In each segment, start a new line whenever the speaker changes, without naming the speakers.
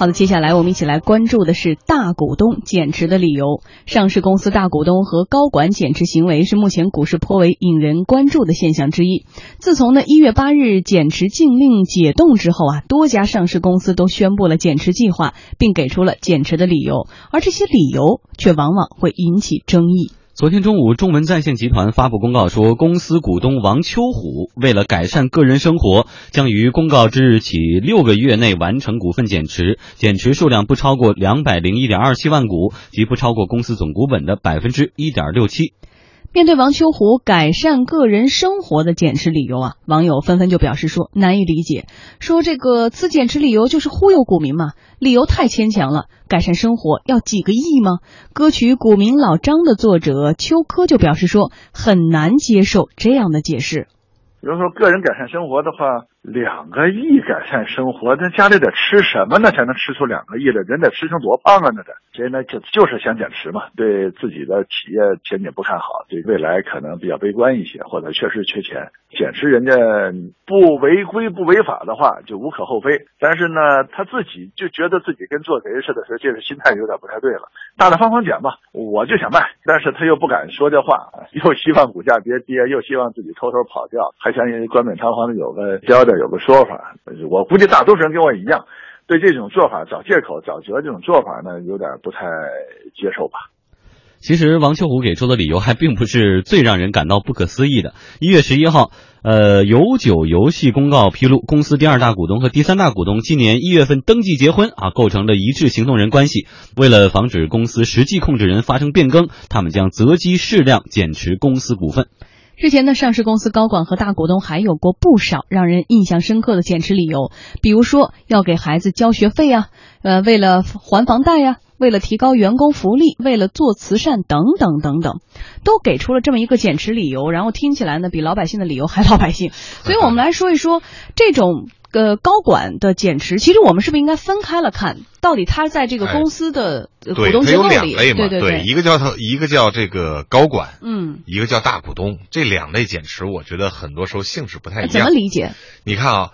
好的，接下来我们一起来关注的是大股东减持的理由。上市公司大股东和高管减持行为是目前股市颇为引人关注的现象之一。自从呢一月八日减持禁令解冻之后啊，多家上市公司都宣布了减持计划，并给出了减持的理由，而这些理由却往往会引起争议。
昨天中午，中文在线集团发布公告说，公司股东王秋虎为了改善个人生活，将于公告之日起六个月内完成股份减持，减持数量不超过两百零一点二七万股，即不超过公司总股本的百分之一点六七。
面对王秋虎改善个人生活的减持理由啊，网友纷纷就表示说难以理解，说这个此减持理由就是忽悠股民嘛，理由太牵强了。改善生活要几个亿吗？歌曲《股民老张》的作者邱科就表示说很难接受这样的解释。
比如说个人改善生活的话。两个亿改善生活，那家里得吃什么呢？才能吃出两个亿来？人得吃成多胖啊？那得，所以呢，就就是想减持嘛。对自己的企业前景不看好，对未来可能比较悲观一些，或者确实缺钱，减持人家不违规不违法的话，就无可厚非。但是呢，他自己就觉得自己跟做贼似的，这是心态有点不太对了。大大方方减吧，我就想卖，但是他又不敢说这话，又希望股价别跌，又希望自己偷偷跑掉，还想冠冕堂皇的有个交。有个说法，我估计大多数人跟我一样，对这种做法找借口、找辙这种做法呢，有点不太接受吧。
其实王秋虎给出的理由还并不是最让人感到不可思议的。一月十一号，呃，有酒游戏公告披露，公司第二大股东和第三大股东今年一月份登记结婚啊，构成了一致行动人关系。为了防止公司实际控制人发生变更，他们将择机适量减持公司股份。
之前的上市公司高管和大股东还有过不少让人印象深刻的减持理由，比如说要给孩子交学费啊，呃，为了还房贷呀，为了提高员工福利，为了做慈善等等等等，都给出了这么一个减持理由，然后听起来呢比老百姓的理由还老百姓。所以我们来说一说这种。呃高管的减持，其实我们是不是应该分开了看？到底他在这个公司的股东结构里，
对
对对，
一个叫他，一个叫这个高管，
嗯，
一个叫大股东，这两类减持，我觉得很多时候性质不太一样。
怎么理解？
你看啊，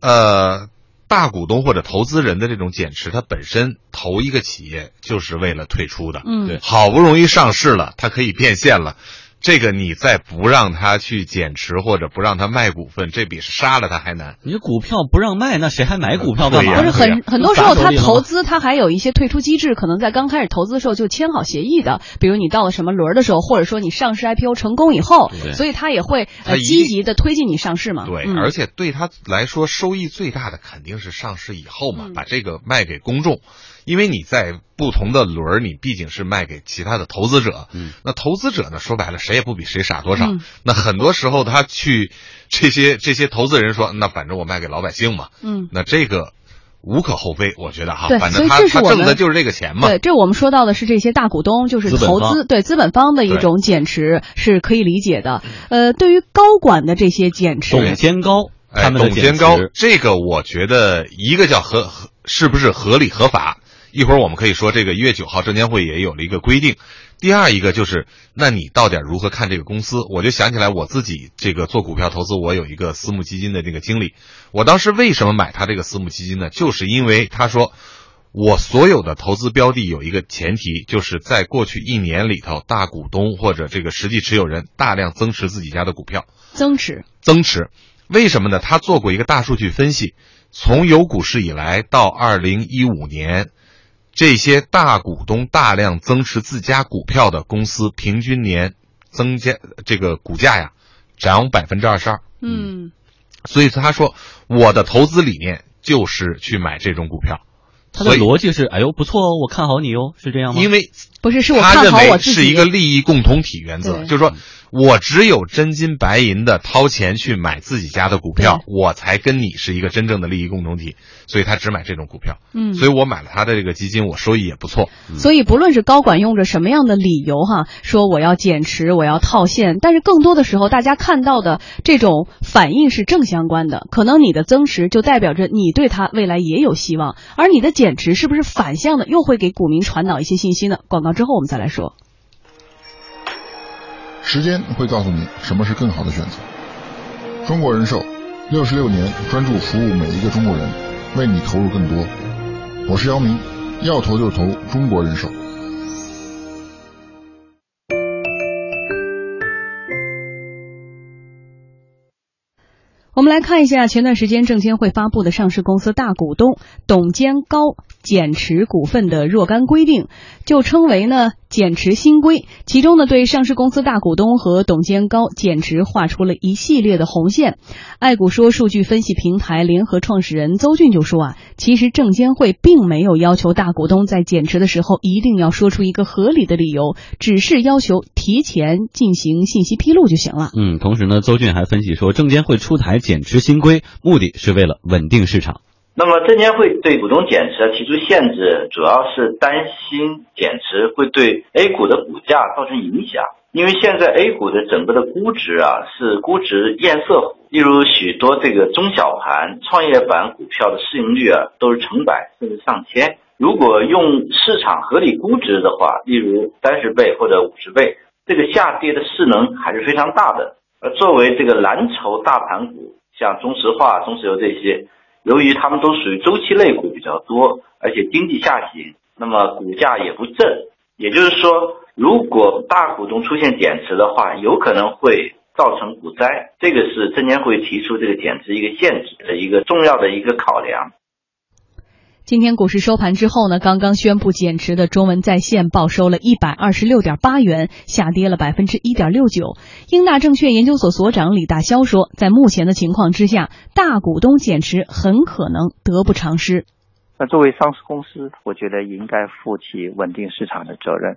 呃，大股东或者投资人的这种减持，它本身投一个企业就是为了退出的，
嗯，
对，
好不容易上市了，它可以变现了。这个你再不让他去减持或者不让他卖股份，这比杀了他还难。
你股票不让卖，那谁还买股票干嘛？
不是很很多时候他投资，他还有一些退出机制，可能在刚开始投资的时候就签好协议的。比如你到了什么轮的时候，或者说你上市 IPO 成功以后，所以他也会积极的推进你上市嘛。
对，而且对他来说收益最大的肯定是上市以后嘛，把这个卖给公众。因为你在不同的轮儿，你毕竟是卖给其他的投资者。
嗯，
那投资者呢，说白了，谁也不比谁傻多少。那很多时候，他去这些这些投资人说，那反正我卖给老百姓嘛。
嗯，
那这个无可厚非，我觉得哈。
对，
反正他他挣的就是这个钱嘛。
对，这我们说到的是这些大股东，就是投资对资本方的一种减持是可以理解的。呃，对于高管的这些减持，
董监高，他们
董监高，这个我觉得一个叫合合，是不是合理合法？一会儿我们可以说，这个一月九号证监会也有了一个规定。第二一个就是，那你到底如何看这个公司？我就想起来我自己这个做股票投资，我有一个私募基金的这个经理。我当时为什么买他这个私募基金呢？就是因为他说，我所有的投资标的有一个前提，就是在过去一年里头，大股东或者这个实际持有人大量增持自己家的股票。
增持，
增持，为什么呢？他做过一个大数据分析，从有股市以来到二零一五年。这些大股东大量增持自家股票的公司，平均年增加这个股价呀，涨百分之二十二。
嗯，
所以他说，我的投资理念就是去买这种股票。
他的逻辑是，哎呦，不错哦，我看好你哦，是这样吗？
因为
不是，是我看好我自
己。是一个利益共同体原则，就是说。我只有真金白银的掏钱去买自己家的股票，我才跟你是一个真正的利益共同体。所以他只买这种股票，
嗯，
所以我买了他的这个基金，我收益也不错。
所以不论是高管用着什么样的理由哈，说我要减持，我要套现，但是更多的时候，大家看到的这种反应是正相关的。可能你的增持就代表着你对他未来也有希望，而你的减持是不是反向的，又会给股民传导一些信息呢？广告之后我们再来说。
时间会告诉你什么是更好的选择。中国人寿六十六年专注服务每一个中国人，为你投入更多。我是姚明，要投就投中国人寿。
我们来看一下前段时间证监会发布的上市公司大股东董监高减持股份的若干规定，就称为呢减持新规。其中呢，对上市公司大股东和董监高减持画出了一系列的红线。爱股说数据分析平台联合创始人邹俊就说啊，其实证监会并没有要求大股东在减持的时候一定要说出一个合理的理由，只是要求提前进行信息披露就行了。
嗯，同时呢，邹俊还分析说，证监会出台减持新规，目的是为了稳定市场。
那么，证监会对股东减持提出限制，主要是担心减持会对 A 股的股价造成影响。因为现在 A 股的整个的估值啊是估值堰塞湖，例如许多这个中小盘创业板股票的市盈率啊都是成百甚至上千。如果用市场合理估值的话，例如三十倍或者五十倍，这个下跌的势能还是非常大的。而作为这个蓝筹大盘股，像中石化、中石油这些，由于它们都属于周期类股比较多，而且经济下行，那么股价也不振。也就是说。如果大股东出现减持的话，有可能会造成股灾，这个是证监会提出这个减持一个限制的一个重要的一个考量。
今天股市收盘之后呢，刚刚宣布减持的中文在线报收了一百二十六点八元，下跌了百分之一点六九。英大证券研究所所长李大霄说，在目前的情况之下，大股东减持很可能得不偿失。
那作为上市公司，我觉得应该负起稳定市场的责任。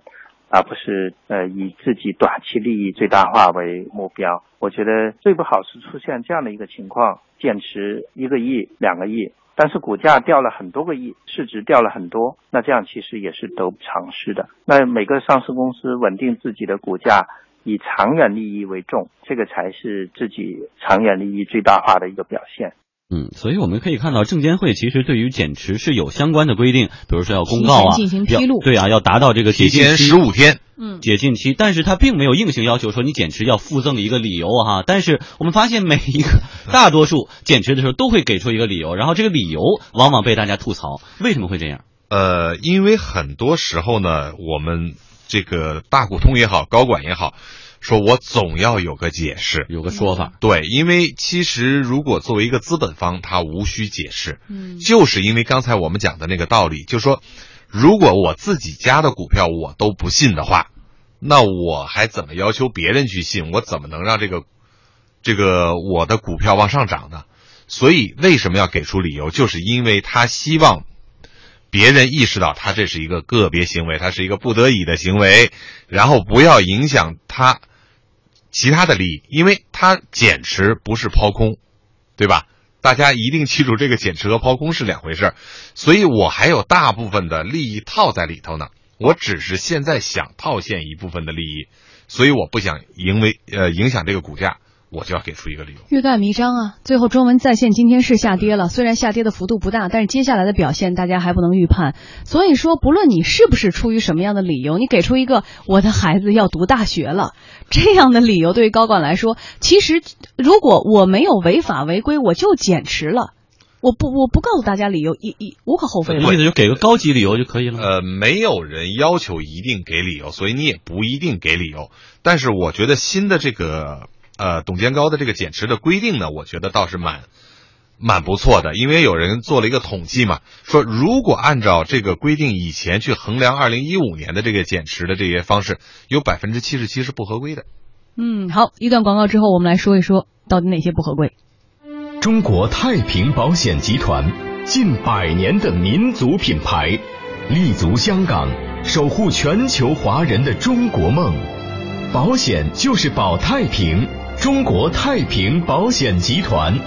而不是呃以自己短期利益最大化为目标，我觉得最不好是出现这样的一个情况，减持一个亿、两个亿，但是股价掉了很多个亿，市值掉了很多，那这样其实也是得不偿失的。那每个上市公司稳定自己的股价，以长远利益为重，这个才是自己长远利益最大化的一个表现。
嗯，所以我们可以看到，证监会其实对于减持是有相关的规定，比如说要公告啊，
进行披露，
对啊，要达到这个
解禁十五天，
嗯，
解禁期，但是它并没有硬性要求说你减持要附赠一个理由哈。但是我们发现每一个大多数减持的时候都会给出一个理由，然后这个理由往往被大家吐槽，为什么会这样？
呃，因为很多时候呢，我们这个大股东也好，高管也好。说我总要有个解释，
有个说法。
对，因为其实如果作为一个资本方，他无需解释。
嗯，
就是因为刚才我们讲的那个道理，就说如果我自己家的股票我都不信的话，那我还怎么要求别人去信？我怎么能让这个这个我的股票往上涨呢？所以为什么要给出理由？就是因为他希望。别人意识到他这是一个个别行为，他是一个不得已的行为，然后不要影响他。其他的利益，因为它减持不是抛空，对吧？大家一定记住，这个减持和抛空是两回事儿所以我还有大部分的利益套在里头呢。我只是现在想套现一部分的利益，所以我不想因为呃影响这个股价。我就要给出一个理由，
欲盖弥彰啊！最后中文在线今天是下跌了，虽然下跌的幅度不大，但是接下来的表现大家还不能预判。所以说，不论你是不是出于什么样的理由，你给出一个我的孩子要读大学了这样的理由，对于高管来说，其实如果我没有违法违规，我就减持了，我不我不告诉大家理由，一一无可厚非。
意思就给个高级理由就可以了。
呃，没有人要求一定给理由，所以你也不一定给理由。但是我觉得新的这个。呃，董监高的这个减持的规定呢，我觉得倒是蛮蛮不错的，因为有人做了一个统计嘛，说如果按照这个规定以前去衡量二零一五年的这个减持的这些方式，有百分之七十七是不合规的。
嗯，好，一段广告之后，我们来说一说到底哪些不合规。
中国太平保险集团近百年的民族品牌，立足香港，守护全球华人的中国梦。保险就是保太平。中国太平保险集团，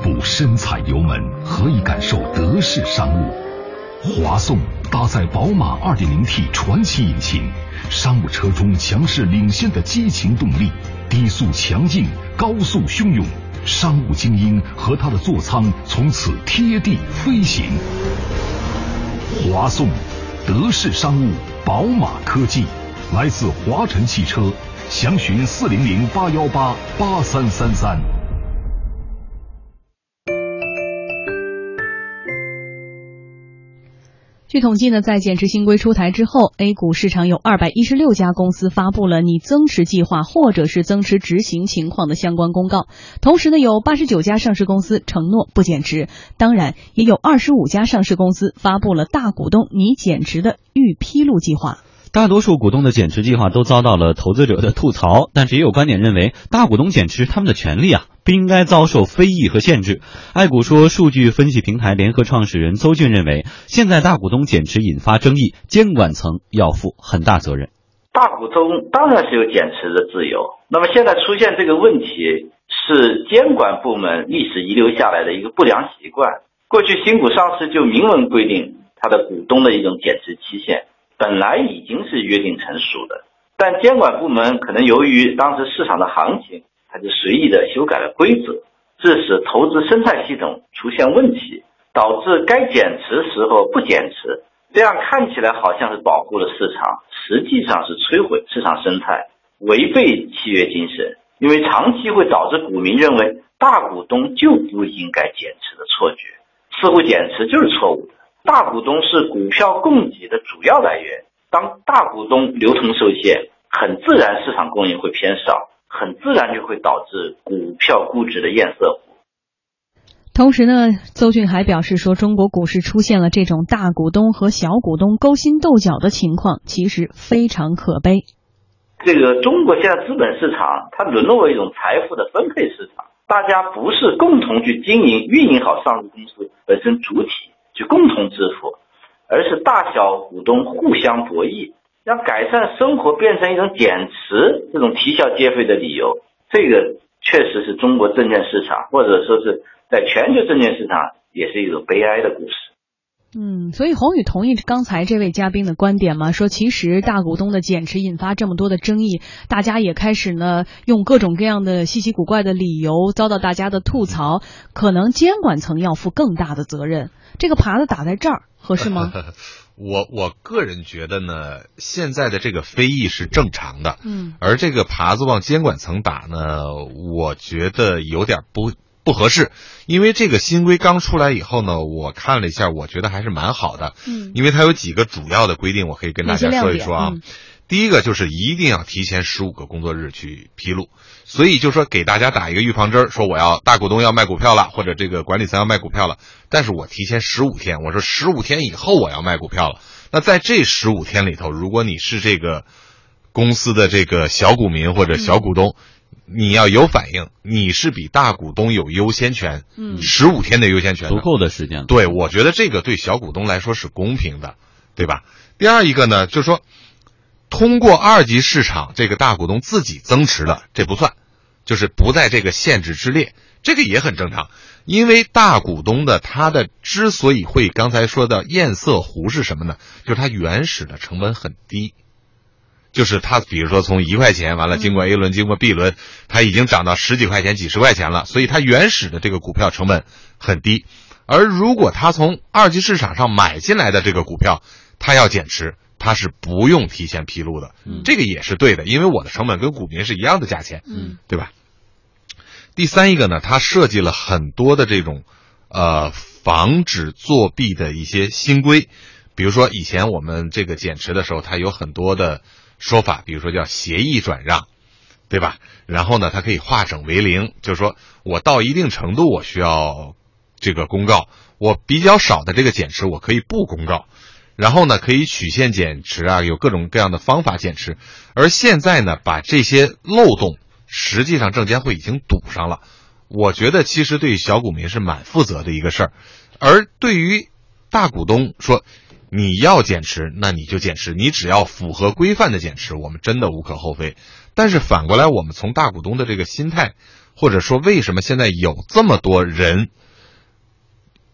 不深踩油门，何以感受德式商务？华颂搭载宝马 2.0T 传奇引擎，商务车中强势领先的激情动力，低速强劲，高速汹涌，商务精英和他的座舱从此贴地飞行。华颂，德式商务，宝马科技，来自华晨汽车。详询四零零八幺八八三三三。
据统计呢，在减持新规出台之后，A 股市场有二百一十六家公司发布了拟增持计划或者是增持执行情况的相关公告。同时呢，有八十九家上市公司承诺不减持，当然也有二十五家上市公司发布了大股东拟减持的预披露计划。
大多数股东的减持计划都遭到了投资者的吐槽，但是也有观点认为，大股东减持他们的权利啊，不应该遭受非议和限制。爱股说数据分析平台联合创始人邹俊认为，现在大股东减持引发争议，监管层要负很大责任。
大股东当然是有减持的自由，那么现在出现这个问题，是监管部门历史遗留下来的一个不良习惯。过去新股上市就明文规定它的股东的一种减持期限。本来已经是约定成熟的，但监管部门可能由于当时市场的行情，他就随意的修改了规则，致使投资生态系统出现问题，导致该减持时候不减持，这样看起来好像是保护了市场，实际上是摧毁市场生态，违背契约精神，因为长期会导致股民认为大股东就不应该减持的错觉，似乎减持就是错误的。大股东是股票供给的主要来源，当大股东流通受限，很自然市场供应会偏少，很自然就会导致股票估值的堰塞湖。
同时呢，邹俊还表示说，中国股市出现了这种大股东和小股东勾心斗角的情况，其实非常可悲。
这个中国现在资本市场，它沦落为一种财富的分配市场，大家不是共同去经营、运营好上市公司本身主体。去共同致富，而是大小股东互相博弈，让改善生活变成一种减持这种啼笑皆非的理由。这个确实是中国证券市场，或者说是在全球证券市场，也是一种悲哀的故事。
嗯，所以宏宇同意刚才这位嘉宾的观点吗？说其实大股东的减持引发这么多的争议，大家也开始呢用各种各样的稀奇古怪的理由遭到大家的吐槽，可能监管层要负更大的责任。这个耙子打在这儿合适吗？
我我个人觉得呢，现在的这个非议是正常的，
嗯，
而这个耙子往监管层打呢，我觉得有点不。不合适，因为这个新规刚出来以后呢，我看了一下，我觉得还是蛮好的。
嗯，
因为它有几个主要的规定，我可以跟大家说一说啊。
嗯、
第一个就是一定要提前十五个工作日去披露，所以就说给大家打一个预防针，说我要大股东要卖股票了，或者这个管理层要卖股票了，但是我提前十五天，我说十五天以后我要卖股票了。那在这十五天里头，如果你是这个公司的这个小股民或者小股东。你要有反应，你是比大股东有优先权，
嗯，
十五天的优先权，
足够的时间。
对，我觉得这个对小股东来说是公平的，对吧？第二一个呢，就是说，通过二级市场，这个大股东自己增持的，这不算，就是不在这个限制之列，这个也很正常。因为大股东的他的之所以会刚才说的堰塞湖是什么呢？就是他原始的成本很低。就是他，比如说从一块钱完了，经过 A 轮，经过 B 轮，它已经涨到十几块钱、几十块钱了，所以它原始的这个股票成本很低。而如果他从二级市场上买进来的这个股票，他要减持，他是不用提前披露的，这个也是对的，因为我的成本跟股民是一样的价钱，
嗯，
对吧？第三一个呢，它设计了很多的这种呃防止作弊的一些新规，比如说以前我们这个减持的时候，它有很多的。说法，比如说叫协议转让，对吧？然后呢，它可以化整为零，就是说我到一定程度我需要这个公告，我比较少的这个减持我可以不公告，然后呢可以曲线减持啊，有各种各样的方法减持。而现在呢，把这些漏洞，实际上证监会已经堵上了。我觉得其实对小股民是蛮负责的一个事儿，而对于大股东说。你要减持，那你就减持，你只要符合规范的减持，我们真的无可厚非。但是反过来，我们从大股东的这个心态，或者说为什么现在有这么多人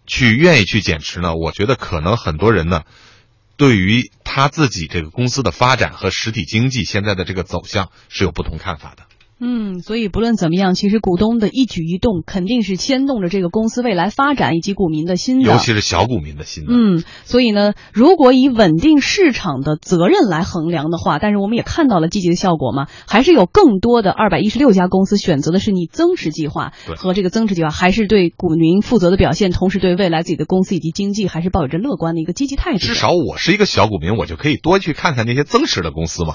去愿意去减持呢？我觉得可能很多人呢，对于他自己这个公司的发展和实体经济现在的这个走向是有不同看法的。
嗯，所以不论怎么样，其实股东的一举一动肯定是牵动着这个公司未来发展以及股民的心的，
尤其是小股民的心的。
嗯，所以呢，如果以稳定市场的责任来衡量的话，但是我们也看到了积极的效果嘛，还是有更多的二百一十六家公司选择的是你增持计划和这个增持计划，还是对股民负责的表现，同时对未来自己的公司以及经济还是抱有着乐观的一个积极态度。
至少我是一个小股民，我就可以多去看看那些增持的公司嘛。